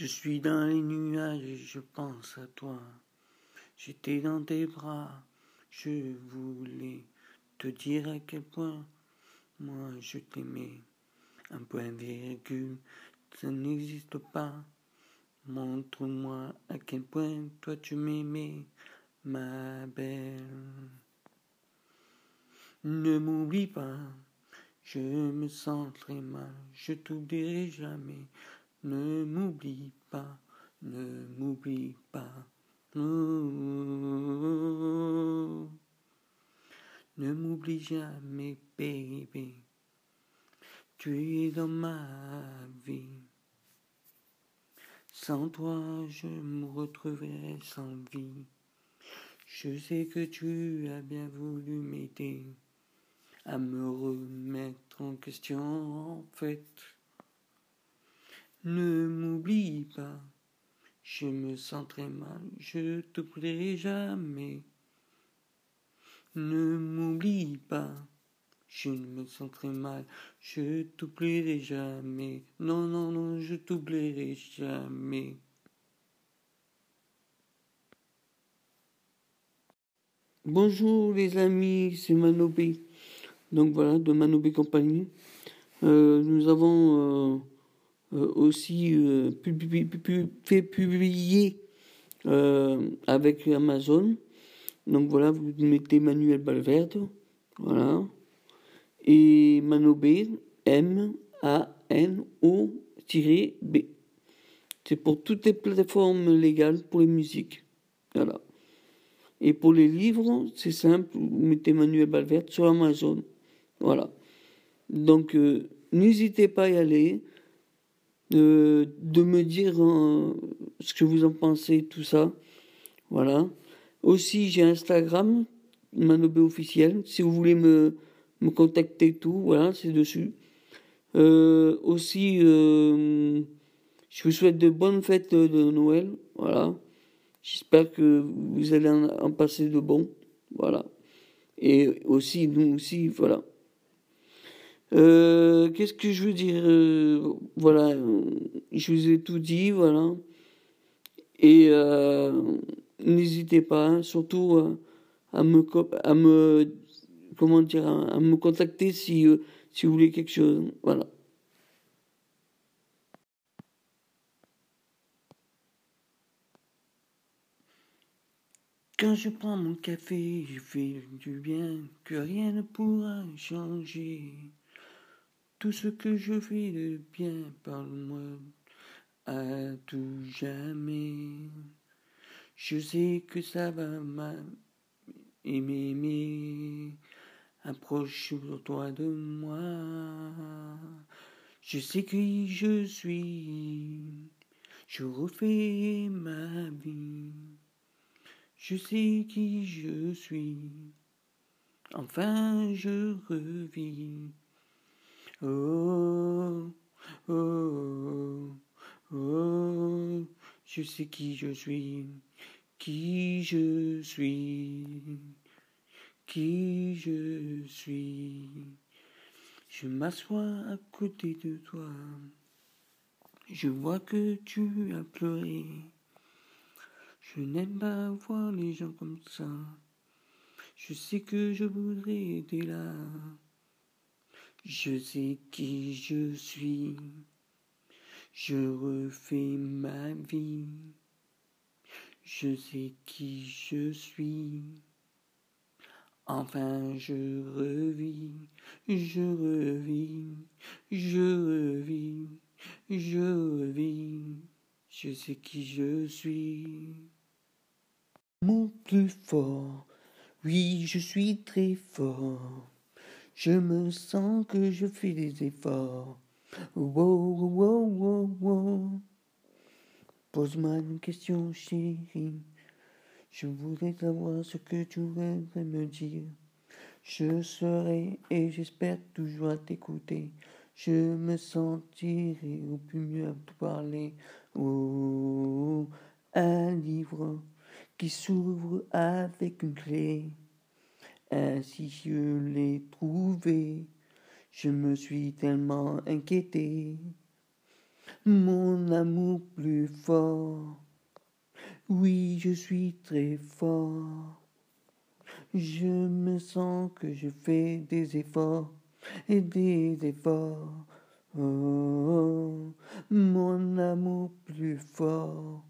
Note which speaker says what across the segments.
Speaker 1: Je suis dans les nuages et je pense à toi. J'étais dans tes bras, je voulais te dire à quel point moi je t'aimais. Un point virgule, ça n'existe pas. Montre-moi à quel point toi tu m'aimais, ma belle. Ne m'oublie pas, je me sens très mal, je t'oublierai jamais. Ne m'oublie pas, ne m'oublie pas. Ne m'oublie jamais, baby. Tu es dans ma vie. Sans toi, je me retrouverai sans vie. Je sais que tu as bien voulu m'aider à me remettre en question en fait. Ne m'oublie pas, je me sens très mal, je te plairai jamais. Ne m'oublie pas, je me sens très mal, je t'oublierai jamais. Non, non, non, je t'oublierai jamais. Bonjour les amis, c'est Manobé. Donc voilà, de Manobé Compagnie. Euh, nous avons euh, aussi euh, fait publier euh, avec Amazon. Donc voilà, vous mettez Manuel Balverde, voilà. Et Manobé, M-A-N-O-B. C'est pour toutes les plateformes légales pour les musiques. Voilà. Et pour les livres, c'est simple, vous mettez Manuel Balverde sur Amazon. Voilà. Donc, n'hésitez pas à y aller de, me dire euh, ce que vous en pensez, tout ça. Voilà. Aussi, j'ai Instagram, Manobé officiel. Si vous voulez me, me contacter, tout, voilà, c'est dessus. Euh, aussi, euh, je vous souhaite de bonnes fêtes de Noël. Voilà. J'espère que vous allez en passer de bons. Voilà. Et aussi, nous aussi, voilà. Euh, qu'est-ce que je veux dire euh, Voilà, je vous ai tout dit, voilà. Et euh, n'hésitez pas, hein, surtout à me, à me, comment dire, à me contacter si, si vous voulez quelque chose. Voilà. Quand je prends mon café, je fais du bien, que rien ne pourra changer. Tout ce que je fais de bien, parle-moi à tout jamais. Je sais que ça va m'aimer, approche-toi de moi. Je sais qui je suis, je refais ma vie. Je sais qui je suis, enfin je revis. Oh, oh, oh, je sais qui je suis, qui je suis, qui je suis. Je m'assois à côté de toi. Je vois que tu as pleuré. Je n'aime pas voir les gens comme ça. Je sais que je voudrais être là. Je sais qui je suis, je refais ma vie. Je sais qui je suis. Enfin, je revis, je revis, je revis, je revis. Je sais qui je suis. Mon plus fort, oui, je suis très fort. Je me sens que je fais des efforts. Wow, wow, wow, wow. Pose-moi une question, chérie. Je voudrais savoir ce que tu voudrais me dire. Je serai et j'espère toujours t'écouter. Je me sentirai au plus mieux à te parler. Oh, un livre qui s'ouvre avec une clé. Ainsi je l'ai trouvé, je me suis tellement inquiété. mon amour plus fort. Oui, je suis très fort. Je me sens que je fais des efforts et des efforts. Oh, mon amour plus fort.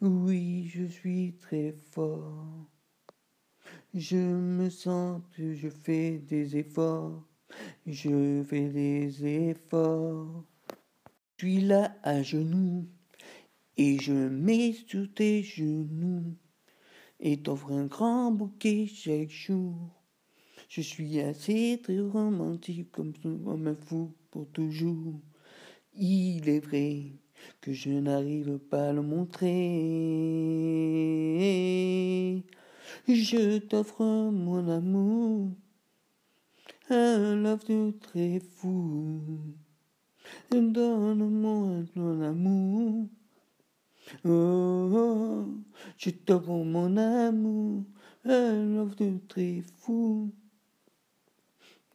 Speaker 1: Oui, je suis très fort. Je me sens que je fais des efforts. Je fais des efforts. Je suis là à genoux et je mets sur tes genoux et t'offre un grand bouquet chaque jour. Je suis assez très romantique comme, comme un fou pour toujours. Il est vrai que je n'arrive pas à le montrer. Je t'offre mon amour, un love de très fou. Donne-moi ton amour. Oh, oh, je t'offre mon amour, un love de très fou.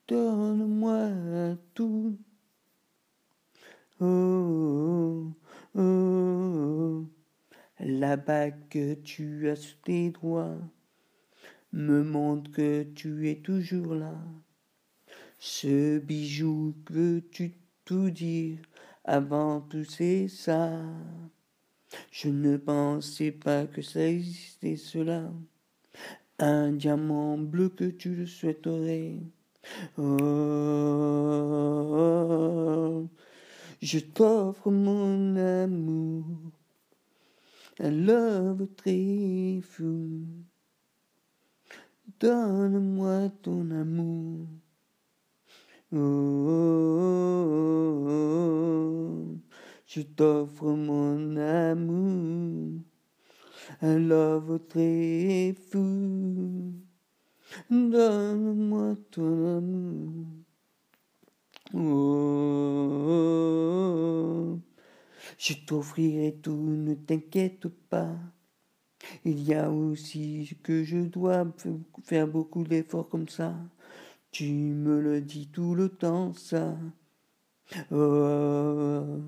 Speaker 1: Donne-moi tout. Oh, oh, oh, la bague que tu as sous tes doigts me montre que tu es toujours là. Ce bijou que tu tout dire avant tout c'est ça? Je ne pensais pas que ça existait cela. Un diamant bleu que tu le souhaiterais. Oh, je t'offre mon amour, un love très fou. Donne-moi ton amour. Oh, je t'offre mon amour, un love très fou. Donne-moi ton amour. Oh, je t'offrirai tout, ne t'inquiète pas. Il y a aussi que je dois faire beaucoup d'efforts comme ça. Tu me le dis tout le temps, ça. Oh,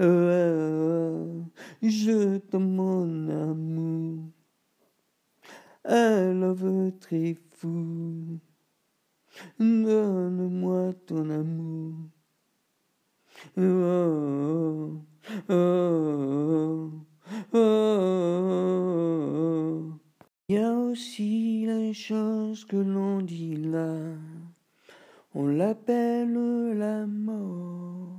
Speaker 1: oh, oh, je t'aime mon amour. Un love très fou. Donne-moi ton amour. Oh, oh, Il y a aussi la chose que l'on dit là. On l'appelle la mort.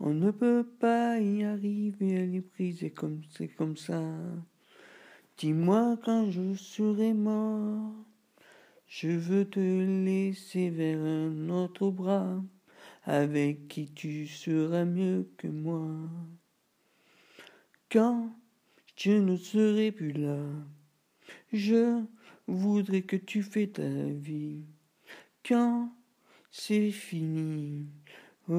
Speaker 1: On ne peut pas y arriver, elle est prise comme c'est comme ça. Dis-moi quand je serai mort. Je veux te laisser vers un autre bras, avec qui tu seras mieux que moi. Quand je ne serai plus là, je voudrais que tu fais ta vie. Quand c'est fini, oh,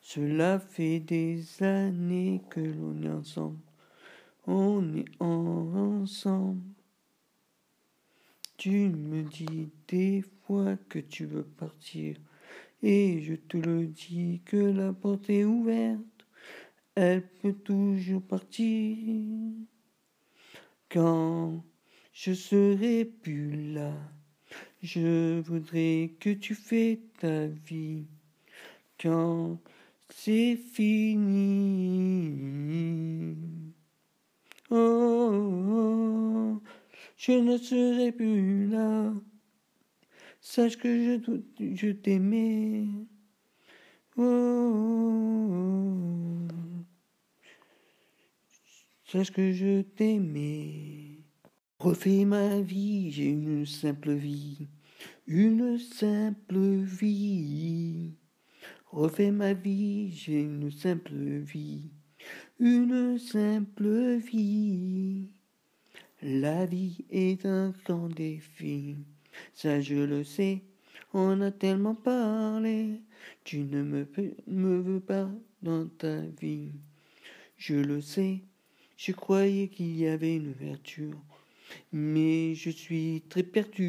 Speaker 1: cela fait des années que l'on est ensemble on est ensemble. Tu me dis des fois que tu veux partir, et je te le dis que la porte est ouverte, elle peut toujours partir. Quand je serai plus là, je voudrais que tu fais ta vie. Quand c'est fini. Oh, je ne serai plus là. Sache que je, je t'aimais. Oh, sache que je t'aimais. Refais ma vie, j'ai une simple vie, une simple vie. Refais ma vie, j'ai une simple vie une simple vie. La vie est un grand défi, ça je le sais, on a tellement parlé, tu ne me, veux pas dans ta vie. Je le sais, je croyais qu'il y avait une ouverture, mais je suis très perdu.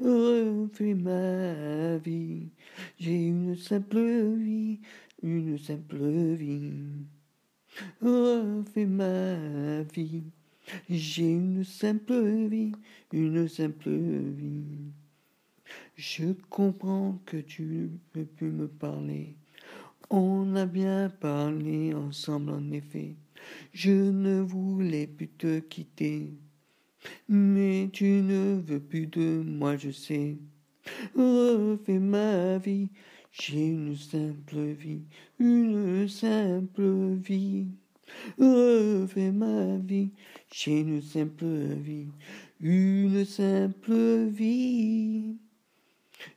Speaker 1: Refais ma vie. J'ai une simple vie, une simple vie. Refais ma vie. J'ai une simple vie, une simple vie. Je comprends que tu ne peux plus me parler. On a bien parlé ensemble en effet. Je ne voulais plus te quitter. Mais tu ne veux plus de moi, je sais. Refais ma vie. J'ai une simple vie, une simple vie. Refais ma vie. J'ai une simple vie, une simple vie.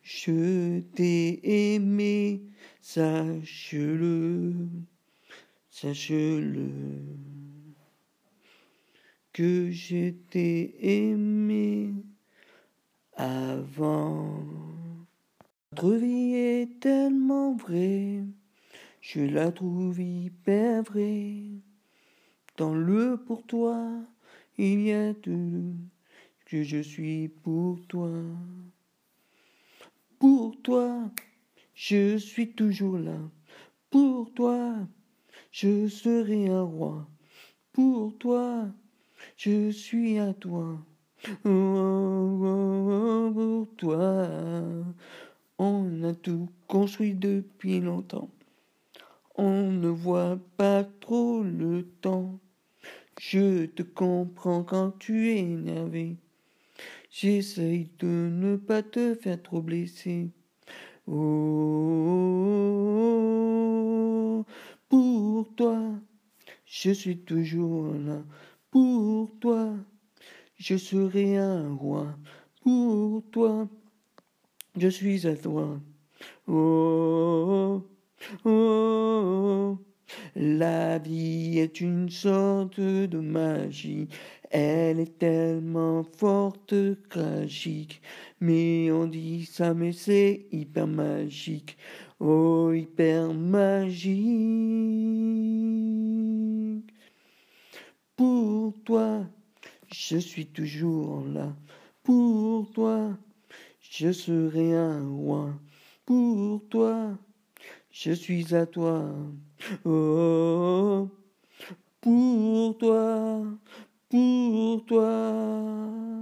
Speaker 1: Je t'ai aimé, sache-le, sache-le, que je t'ai aimé avant. Notre vie est tellement vraie, je la trouve hyper vraie. Dans le pour toi, il y a tout que je suis pour toi. Pour toi, je suis toujours là. Pour toi, je serai un roi. Pour toi, je suis à toi. Pour toi, on a tout construit depuis longtemps. On ne voit pas trop le temps. Je te comprends quand tu es énervé. J'essaye de ne pas te faire trop blesser. Oh, pour toi, je suis toujours là. Pour toi, je serai un roi. Pour toi, je suis à toi. Oh, oh, la vie est une sorte de magie. Elle est tellement forte, tragique. Mais on dit ça, mais c'est hyper magique. Oh, hyper magique. Pour toi, je suis toujours là. Pour toi, je serai un roi. Pour toi, je suis à toi. Oh, pour toi, pour toi.